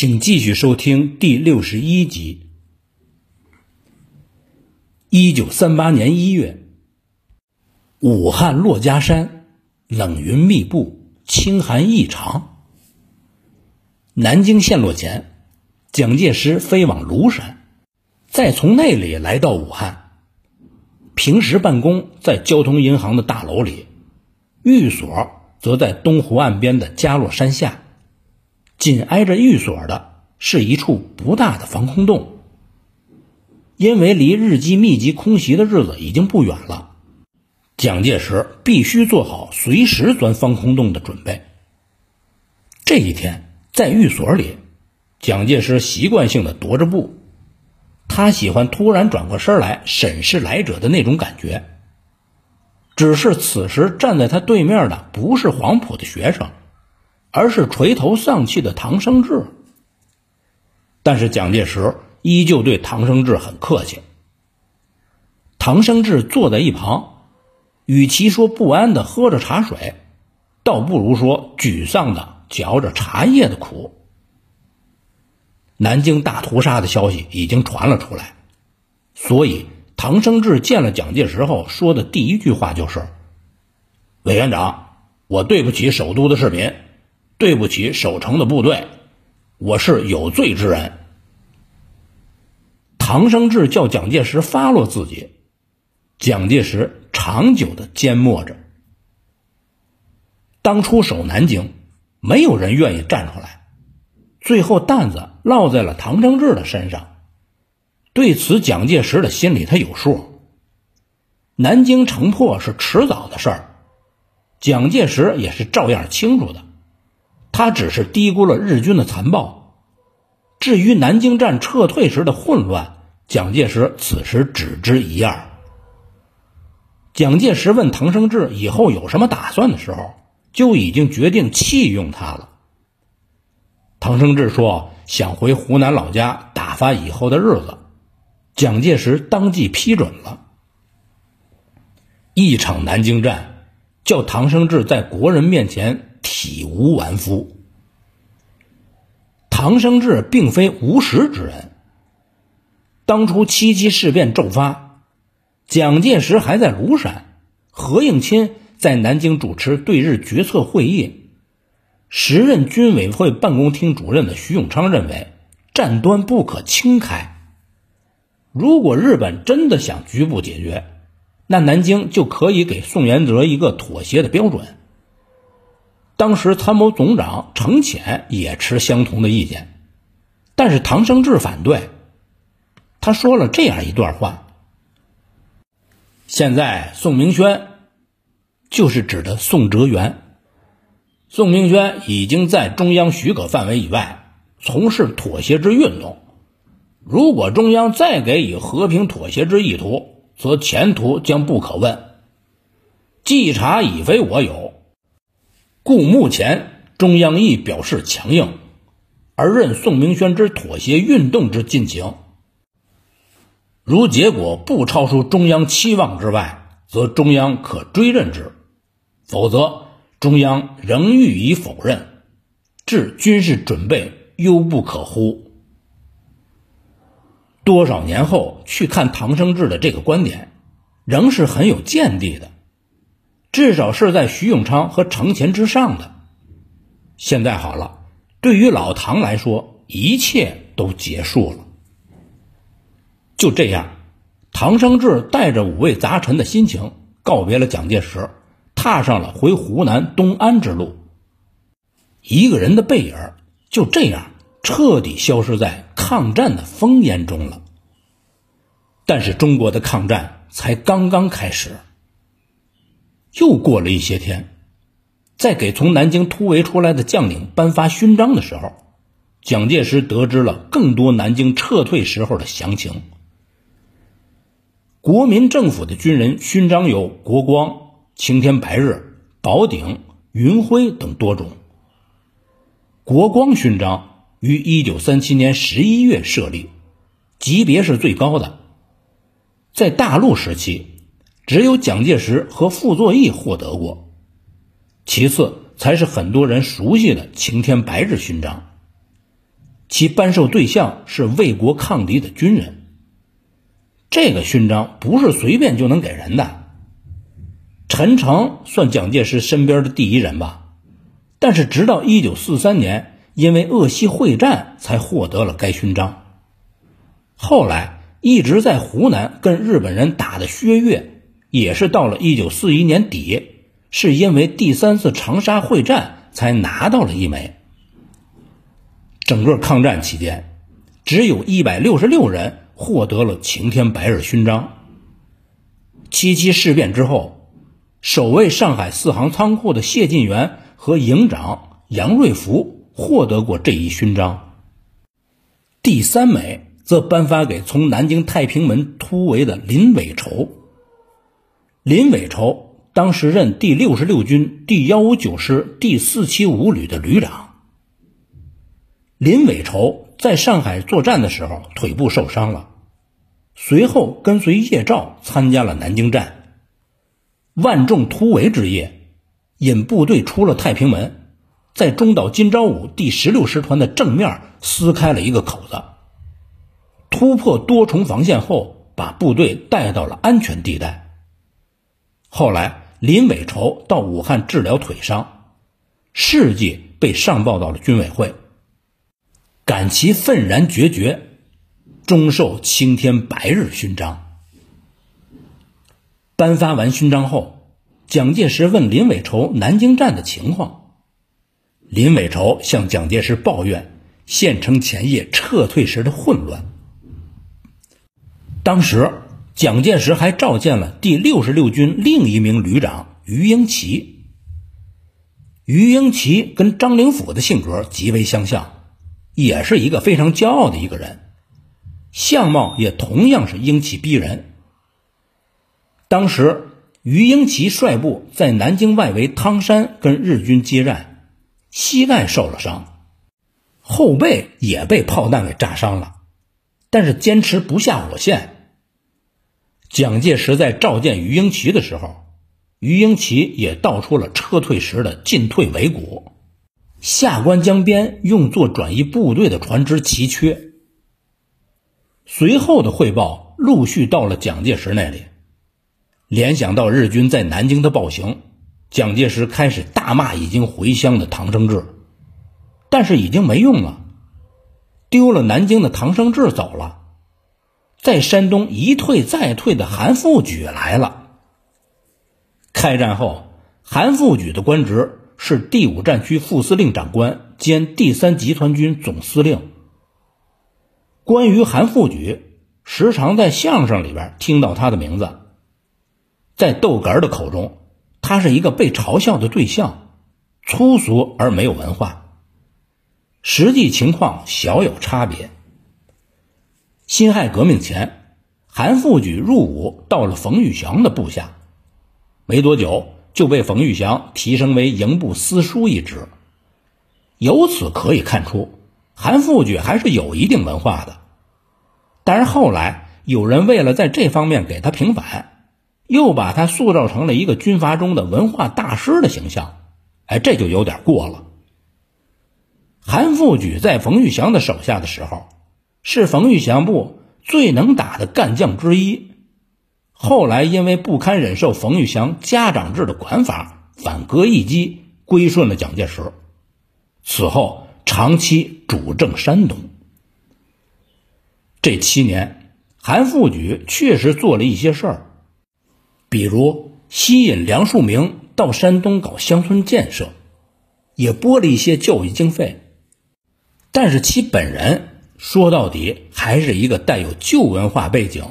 请继续收听第六十一集。一九三八年一月，武汉珞珈山冷云密布，清寒异常。南京陷落前，蒋介石飞往庐山，再从那里来到武汉。平时办公在交通银行的大楼里，寓所则在东湖岸边的嘉洛山下。紧挨着寓所的是一处不大的防空洞。因为离日机密集空袭的日子已经不远了，蒋介石必须做好随时钻防空洞的准备。这一天在寓所里，蒋介石习惯性的踱着步，他喜欢突然转过身来审视来者的那种感觉。只是此时站在他对面的不是黄埔的学生。而是垂头丧气的唐生智，但是蒋介石依旧对唐生智很客气。唐生智坐在一旁，与其说不安的喝着茶水，倒不如说沮丧的嚼着茶叶的苦。南京大屠杀的消息已经传了出来，所以唐生智见了蒋介石后说的第一句话就是：“委员长，我对不起首都的市民。”对不起，守城的部队，我是有罪之人。唐生智叫蒋介石发落自己，蒋介石长久的缄默着。当初守南京，没有人愿意站出来，最后担子落在了唐生智的身上。对此，蒋介石的心里他有数。南京城破是迟早的事儿，蒋介石也是照样清楚的。他只是低估了日军的残暴。至于南京站撤退时的混乱，蒋介石此时只知一二。蒋介石问唐生智以后有什么打算的时候，就已经决定弃用他了。唐生智说想回湖南老家打发以后的日子，蒋介石当即批准了。一场南京战，叫唐生智在国人面前。体无完肤。唐生智并非无实之人。当初七七事变骤发，蒋介石还在庐山，何应钦在南京主持对日决策会议。时任军委会办公厅主任的徐永昌认为，战端不可轻开。如果日本真的想局部解决，那南京就可以给宋元哲一个妥协的标准。当时参谋总长程潜也持相同的意见，但是唐生智反对。他说了这样一段话：现在宋明轩就是指的宋哲元，宋明轩已经在中央许可范围以外从事妥协之运动。如果中央再给予和平妥协之意图，则前途将不可问。稽查已非我有。故目前中央亦表示强硬，而任宋明轩之妥协运动之进行。如结果不超出中央期望之外，则中央可追认之；否则，中央仍予以否认。至军事准备犹不可忽。多少年后去看唐生智的这个观点，仍是很有见地的。至少是在徐永昌和程潜之上的。现在好了，对于老唐来说，一切都结束了。就这样，唐生智带着五味杂陈的心情告别了蒋介石，踏上了回湖南东安之路。一个人的背影就这样彻底消失在抗战的烽烟中了。但是中国的抗战才刚刚开始。又过了一些天，在给从南京突围出来的将领颁发勋章的时候，蒋介石得知了更多南京撤退时候的详情。国民政府的军人勋章有国光、青天白日、宝鼎、云辉等多种。国光勋章于一九三七年十一月设立，级别是最高的，在大陆时期。只有蒋介石和傅作义获得过，其次才是很多人熟悉的青天白日勋章。其颁授对象是为国抗敌的军人。这个勋章不是随便就能给人的。陈诚算蒋介石身边的第一人吧，但是直到一九四三年，因为鄂西会战才获得了该勋章。后来一直在湖南跟日本人打的薛岳，也是到了一九四一年底，是因为第三次长沙会战才拿到了一枚。整个抗战期间，只有一百六十六人。获得了晴天白日勋章。七七事变之后，守卫上海四行仓库的谢晋元和营长杨瑞福获得过这一勋章。第三枚则颁发给从南京太平门突围的林伟筹。林伟筹当时任第六十六军第幺五九师第四七五旅的旅长。林伟筹。在上海作战的时候，腿部受伤了，随后跟随叶兆参加了南京战。万众突围之夜，引部队出了太平门，在中岛金朝武第十六师团的正面撕开了一个口子，突破多重防线后，把部队带到了安全地带。后来林伟筹到武汉治疗腿伤，事迹被上报到了军委会。感其愤然决绝，终受青天白日勋章。颁发完勋章后，蒋介石问林伟筹南京站的情况。林伟筹向蒋介石抱怨县城前夜撤退时的混乱。当时，蒋介石还召见了第六十六军另一名旅长于英奇。于英奇跟张灵甫的性格极为相像。也是一个非常骄傲的一个人，相貌也同样是英气逼人。当时于英奇率部在南京外围汤山跟日军接战，膝盖受了伤，后背也被炮弹给炸伤了，但是坚持不下火线。蒋介石在召见于英奇的时候，于英奇也道出了撤退时的进退维谷。下关江边用作转移部队的船只奇缺。随后的汇报陆续到了蒋介石那里，联想到日军在南京的暴行，蒋介石开始大骂已经回乡的唐生智，但是已经没用了，丢了南京的唐生智走了，在山东一退再退的韩复榘来了。开战后，韩复榘的官职。是第五战区副司令长官兼第三集团军总司令。关于韩复榘，时常在相声里边听到他的名字。在豆干的口中，他是一个被嘲笑的对象，粗俗而没有文化。实际情况小有差别。辛亥革命前，韩复榘入伍到了冯玉祥的部下，没多久。就被冯玉祥提升为营部司书一职，由此可以看出，韩复榘还是有一定文化的。但是后来有人为了在这方面给他平反，又把他塑造成了一个军阀中的文化大师的形象，哎，这就有点过了。韩复榘在冯玉祥的手下的时候，是冯玉祥部最能打的干将之一。后来因为不堪忍受冯玉祥家长制的管法，反戈一击，归顺了蒋介石。此后长期主政山东。这七年，韩复榘确实做了一些事儿，比如吸引梁漱溟到山东搞乡村建设，也拨了一些教育经费。但是其本人说到底还是一个带有旧文化背景、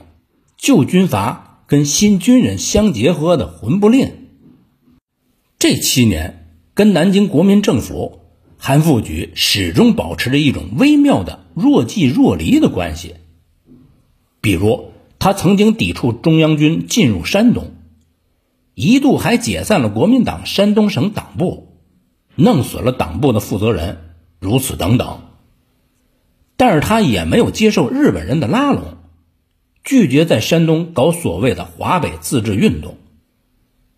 旧军阀。跟新军人相结合的混不吝。这七年跟南京国民政府，韩复榘始终保持着一种微妙的若即若离的关系。比如，他曾经抵触中央军进入山东，一度还解散了国民党山东省党部，弄死了党部的负责人，如此等等。但是他也没有接受日本人的拉拢。拒绝在山东搞所谓的华北自治运动。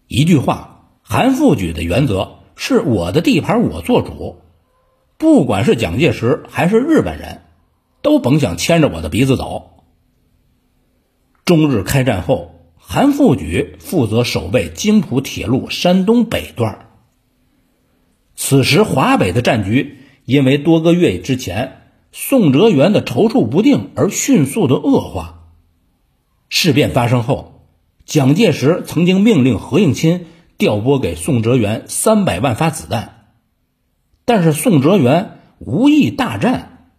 一句话，韩复榘的原则是我的地盘我做主，不管是蒋介石还是日本人，都甭想牵着我的鼻子走。中日开战后，韩复榘负责守备津浦铁路山东北段。此时华北的战局因为多个月之前宋哲元的踌躇不定而迅速的恶化。事变发生后，蒋介石曾经命令何应钦调拨给宋哲元三百万发子弹，但是宋哲元无意大战。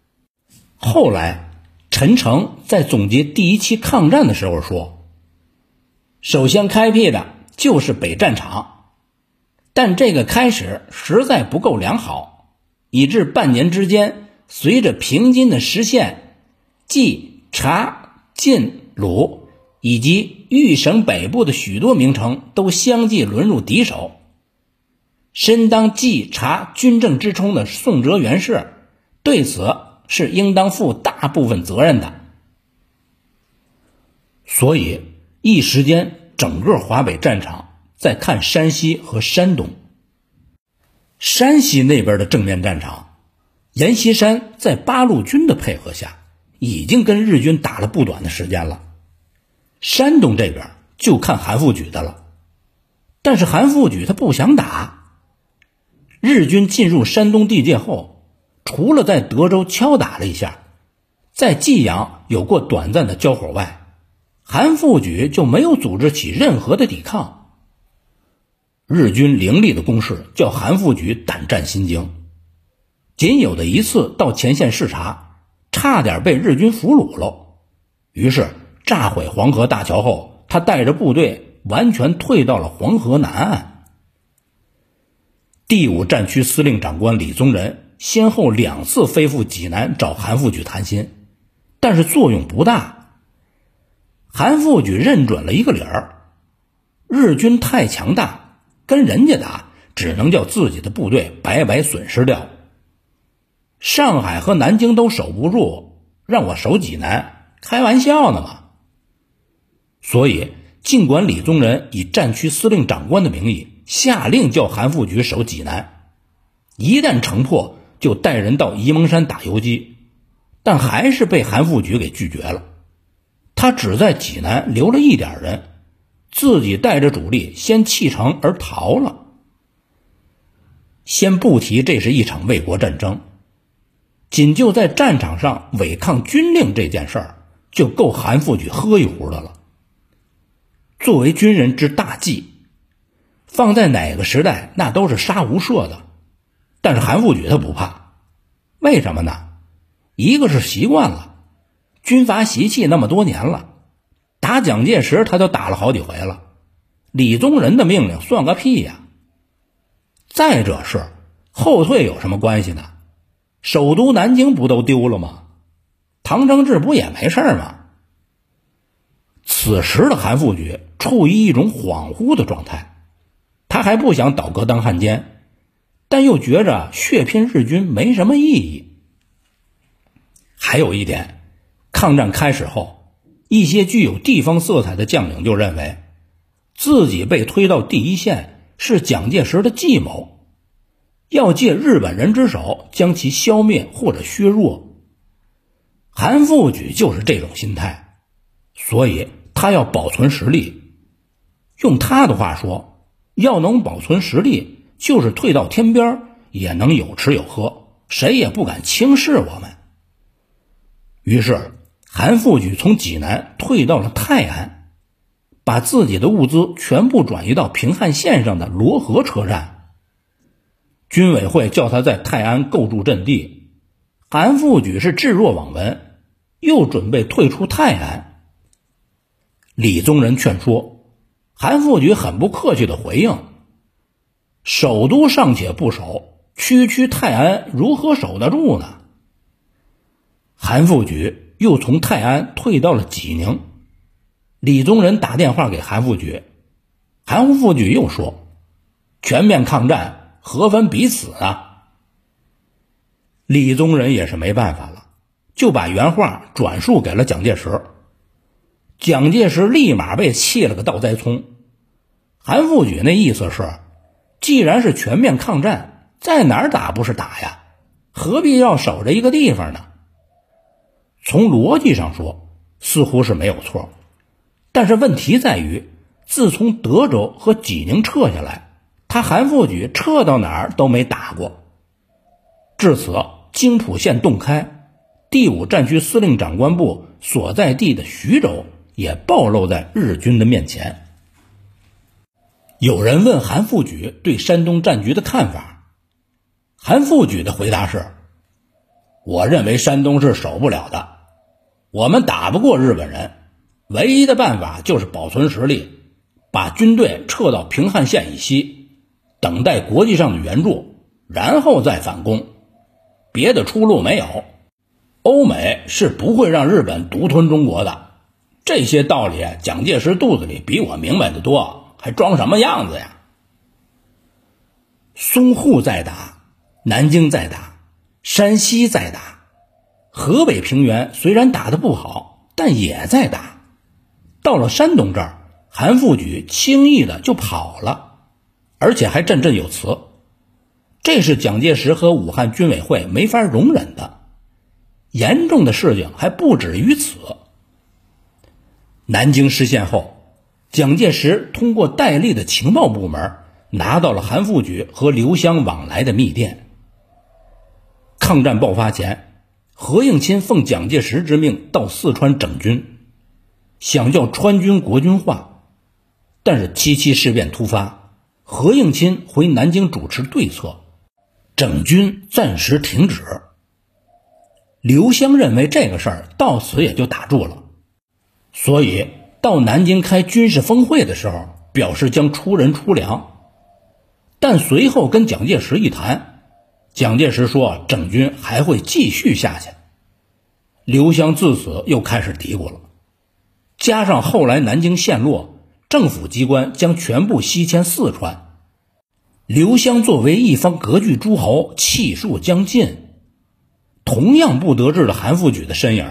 后来。陈诚在总结第一期抗战的时候说：“首先开辟的就是北战场，但这个开始实在不够良好，以致半年之间，随着平津的实现，冀、察、晋、鲁以及豫省北部的许多名城都相继沦入敌手。身当冀、察军政之冲的宋哲元氏对此。”是应当负大部分责任的，所以一时间整个华北战场在看山西和山东。山西那边的正面战场，阎锡山在八路军的配合下，已经跟日军打了不短的时间了。山东这边就看韩复榘的了，但是韩复榘他不想打。日军进入山东地界后。除了在德州敲打了一下，在济阳有过短暂的交火外，韩复榘就没有组织起任何的抵抗。日军凌厉的攻势叫韩复榘胆战心惊，仅有的一次到前线视察，差点被日军俘虏了。于是炸毁黄河大桥后，他带着部队完全退到了黄河南岸。第五战区司令长官李宗仁。先后两次飞赴济南找韩复榘谈心，但是作用不大。韩复榘认准了一个理儿：日军太强大，跟人家打只能叫自己的部队白白损失掉。上海和南京都守不住，让我守济南，开玩笑呢嘛！所以，尽管李宗仁以战区司令长官的名义下令叫韩复榘守济南，一旦城破。就带人到沂蒙山打游击，但还是被韩复榘给拒绝了。他只在济南留了一点人，自己带着主力先弃城而逃了。先不提这是一场卫国战争，仅就在战场上违抗军令这件事儿，就够韩复榘喝一壶的了。作为军人之大忌，放在哪个时代那都是杀无赦的。但是韩复榘他不怕，为什么呢？一个是习惯了，军阀习气那么多年了，打蒋介石他都打了好几回了，李宗仁的命令算个屁呀！再者是后退有什么关系呢？首都南京不都丢了吗？唐承志不也没事吗？此时的韩复榘处于一种恍惚的状态，他还不想倒戈当汉奸。但又觉着血拼日军没什么意义。还有一点，抗战开始后，一些具有地方色彩的将领就认为，自己被推到第一线是蒋介石的计谋，要借日本人之手将其消灭或者削弱。韩复榘就是这种心态，所以他要保存实力。用他的话说，要能保存实力。就是退到天边也能有吃有喝，谁也不敢轻视我们。于是，韩复榘从济南退到了泰安，把自己的物资全部转移到平汉线上的罗河车站。军委会叫他在泰安构筑阵地，韩复榘是置若罔闻，又准备退出泰安。李宗仁劝说，韩复榘很不客气的回应。首都尚且不守，区区泰安如何守得住呢？韩复榘又从泰安退到了济宁。李宗仁打电话给韩复榘，韩复榘又说：“全面抗战何分彼此啊？”李宗仁也是没办法了，就把原话转述给了蒋介石。蒋介石立马被气了个倒栽葱。韩复榘那意思是。既然是全面抗战，在哪儿打不是打呀？何必要守着一个地方呢？从逻辑上说，似乎是没有错，但是问题在于，自从德州和济宁撤下来，他韩复榘撤到哪儿都没打过。至此，京浦线洞开，第五战区司令长官部所在地的徐州也暴露在日军的面前。有人问韩复榘对山东战局的看法，韩复榘的回答是：“我认为山东是守不了的，我们打不过日本人，唯一的办法就是保存实力，把军队撤到平汉线以西，等待国际上的援助，然后再反攻，别的出路没有。欧美是不会让日本独吞中国的，这些道理蒋介石肚子里比我明白的多。”还装什么样子呀？淞沪在打，南京在打，山西在打，河北平原虽然打得不好，但也在打。到了山东这儿，韩复榘轻易的就跑了，而且还振振有词，这是蒋介石和武汉军委会没法容忍的。严重的事情还不止于此。南京失陷后。蒋介石通过戴笠的情报部门拿到了韩复榘和刘湘往来的密电。抗战爆发前，何应钦奉蒋介石之命到四川整军，想叫川军国军化，但是七七事变突发，何应钦回南京主持对策，整军暂时停止。刘湘认为这个事儿到此也就打住了，所以。到南京开军事峰会的时候，表示将出人出粮，但随后跟蒋介石一谈，蒋介石说整军还会继续下去。刘湘自此又开始嘀咕了，加上后来南京陷落，政府机关将全部西迁四川，刘湘作为一方割据诸侯，气数将尽，同样不得志的韩复榘的身影。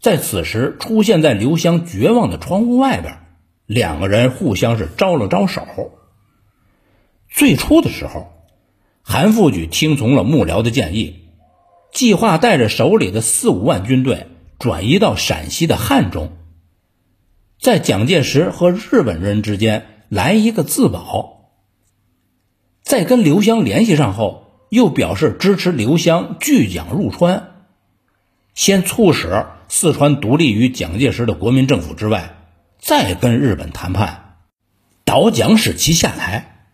在此时，出现在刘湘绝望的窗户外边，两个人互相是招了招手。最初的时候，韩复榘听从了幕僚的建议，计划带着手里的四五万军队转移到陕西的汉中，在蒋介石和日本人之间来一个自保。在跟刘湘联系上后，又表示支持刘湘拒蒋入川，先促使。四川独立于蒋介石的国民政府之外，再跟日本谈判，倒蒋使其下台。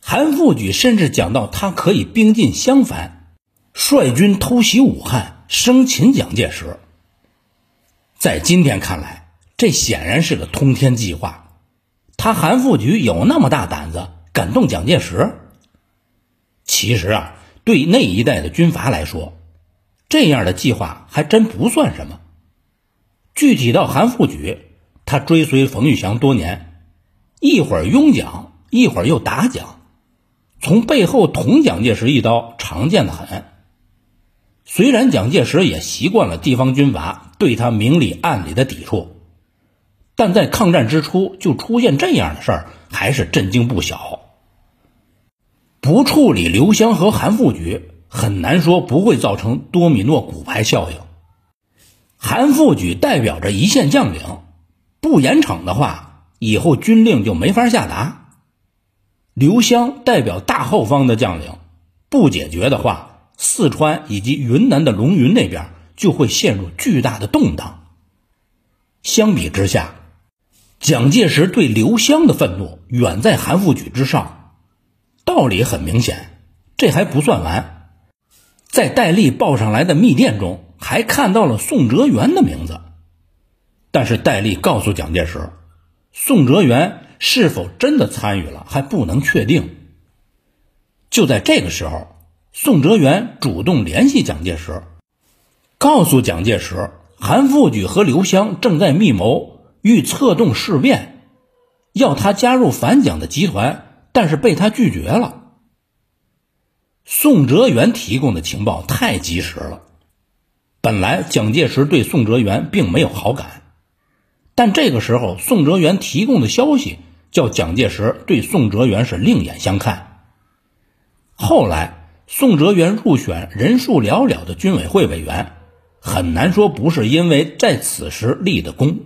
韩复榘甚至讲到，他可以兵进襄樊，率军偷袭武汉，生擒蒋介石。在今天看来，这显然是个通天计划。他韩复榘有那么大胆子，敢动蒋介石？其实啊，对那一代的军阀来说。这样的计划还真不算什么。具体到韩复榘，他追随冯玉祥多年，一会儿拥蒋，一会儿又打蒋，从背后捅蒋介石一刀，常见的很。虽然蒋介石也习惯了地方军阀对他明里暗里的抵触，但在抗战之初就出现这样的事儿，还是震惊不小。不处理刘湘和韩复榘。很难说不会造成多米诺骨牌效应。韩复榘代表着一线将领，不严惩的话，以后军令就没法下达；刘湘代表大后方的将领，不解决的话，四川以及云南的龙云那边就会陷入巨大的动荡。相比之下，蒋介石对刘湘的愤怒远在韩复榘之上。道理很明显，这还不算完。在戴笠报上来的密电中，还看到了宋哲元的名字，但是戴笠告诉蒋介石，宋哲元是否真的参与了还不能确定。就在这个时候，宋哲元主动联系蒋介石，告诉蒋介石，韩复榘和刘湘正在密谋，欲策动事变，要他加入反蒋的集团，但是被他拒绝了。宋哲元提供的情报太及时了。本来蒋介石对宋哲元并没有好感，但这个时候宋哲元提供的消息叫蒋介石对宋哲元是另眼相看。后来宋哲元入选人数寥寥的军委会委员，很难说不是因为在此时立的功。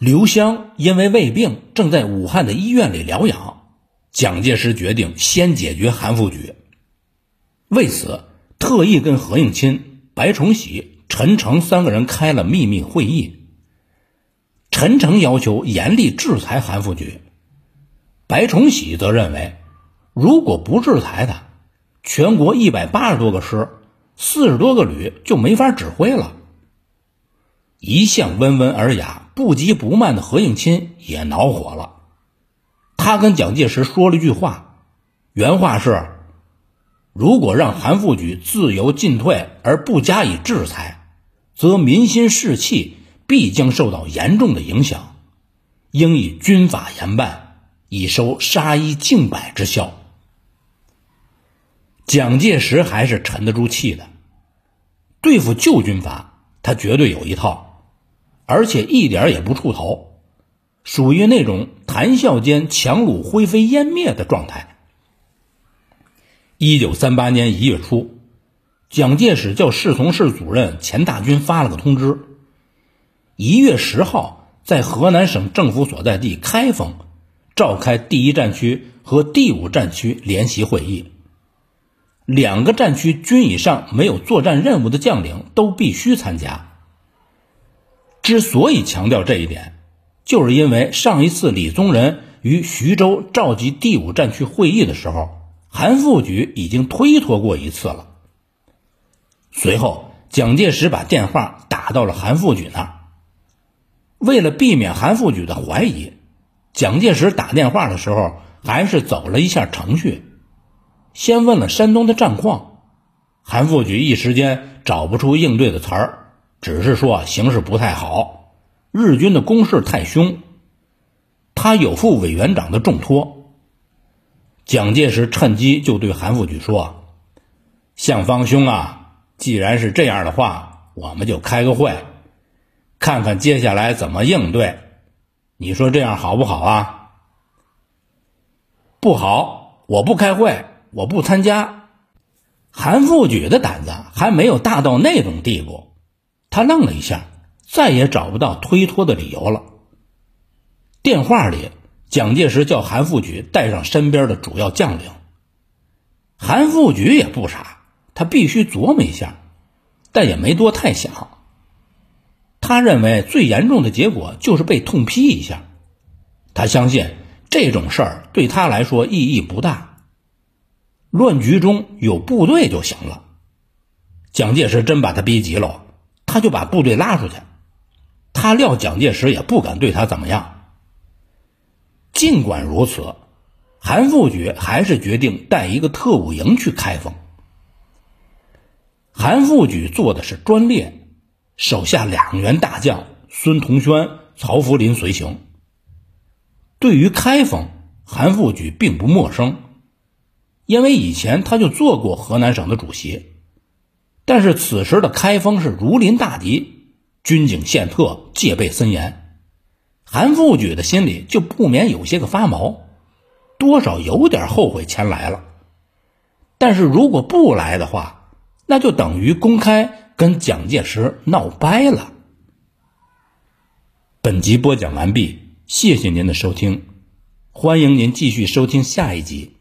刘湘因为胃病正在武汉的医院里疗养，蒋介石决定先解决韩复榘。为此，特意跟何应钦、白崇禧、陈诚三个人开了秘密会议。陈诚要求严厉制裁韩复榘，白崇禧则认为，如果不制裁他，全国一百八十多个师、四十多个旅就没法指挥了。一向温文尔雅、不急不慢的何应钦也恼火了，他跟蒋介石说了一句话，原话是：“如果让韩复榘自由进退而不加以制裁，则民心士气必将受到严重的影响，应以军法严办，以收杀一儆百之效。”蒋介石还是沉得住气的，对付旧军阀，他绝对有一套。而且一点也不出头，属于那种谈笑间强弩灰飞烟灭的状态。一九三八年一月初，蒋介石叫侍从室主任钱大钧发了个通知：一月十号在河南省政府所在地开封召开第一战区和第五战区联席会议，两个战区军以上没有作战任务的将领都必须参加。之所以强调这一点，就是因为上一次李宗仁于徐州召集第五战区会议的时候，韩复榘已经推脱过一次了。随后，蒋介石把电话打到了韩复榘那儿。为了避免韩复榘的怀疑，蒋介石打电话的时候还是走了一下程序，先问了山东的战况。韩复榘一时间找不出应对的词儿。只是说形势不太好，日军的攻势太凶，他有负委员长的重托。蒋介石趁机就对韩复榘说：“向方兄啊，既然是这样的话，我们就开个会，看看接下来怎么应对。你说这样好不好啊？”“不好，我不开会，我不参加。”韩复榘的胆子还没有大到那种地步。他愣了一下，再也找不到推脱的理由了。电话里，蒋介石叫韩复榘带上身边的主要将领。韩复榘也不傻，他必须琢磨一下，但也没多太想。他认为最严重的结果就是被痛批一下。他相信这种事儿对他来说意义不大，乱局中有部队就行了。蒋介石真把他逼急了。他就把部队拉出去，他料蒋介石也不敢对他怎么样。尽管如此，韩复榘还是决定带一个特务营去开封。韩复榘做的是专列，手下两员大将孙同轩、曹福林随行。对于开封，韩复榘并不陌生，因为以前他就做过河南省的主席。但是此时的开封是如临大敌，军警宪特，戒备森严。韩复榘的心里就不免有些个发毛，多少有点后悔前来了。但是如果不来的话，那就等于公开跟蒋介石闹掰了。本集播讲完毕，谢谢您的收听，欢迎您继续收听下一集。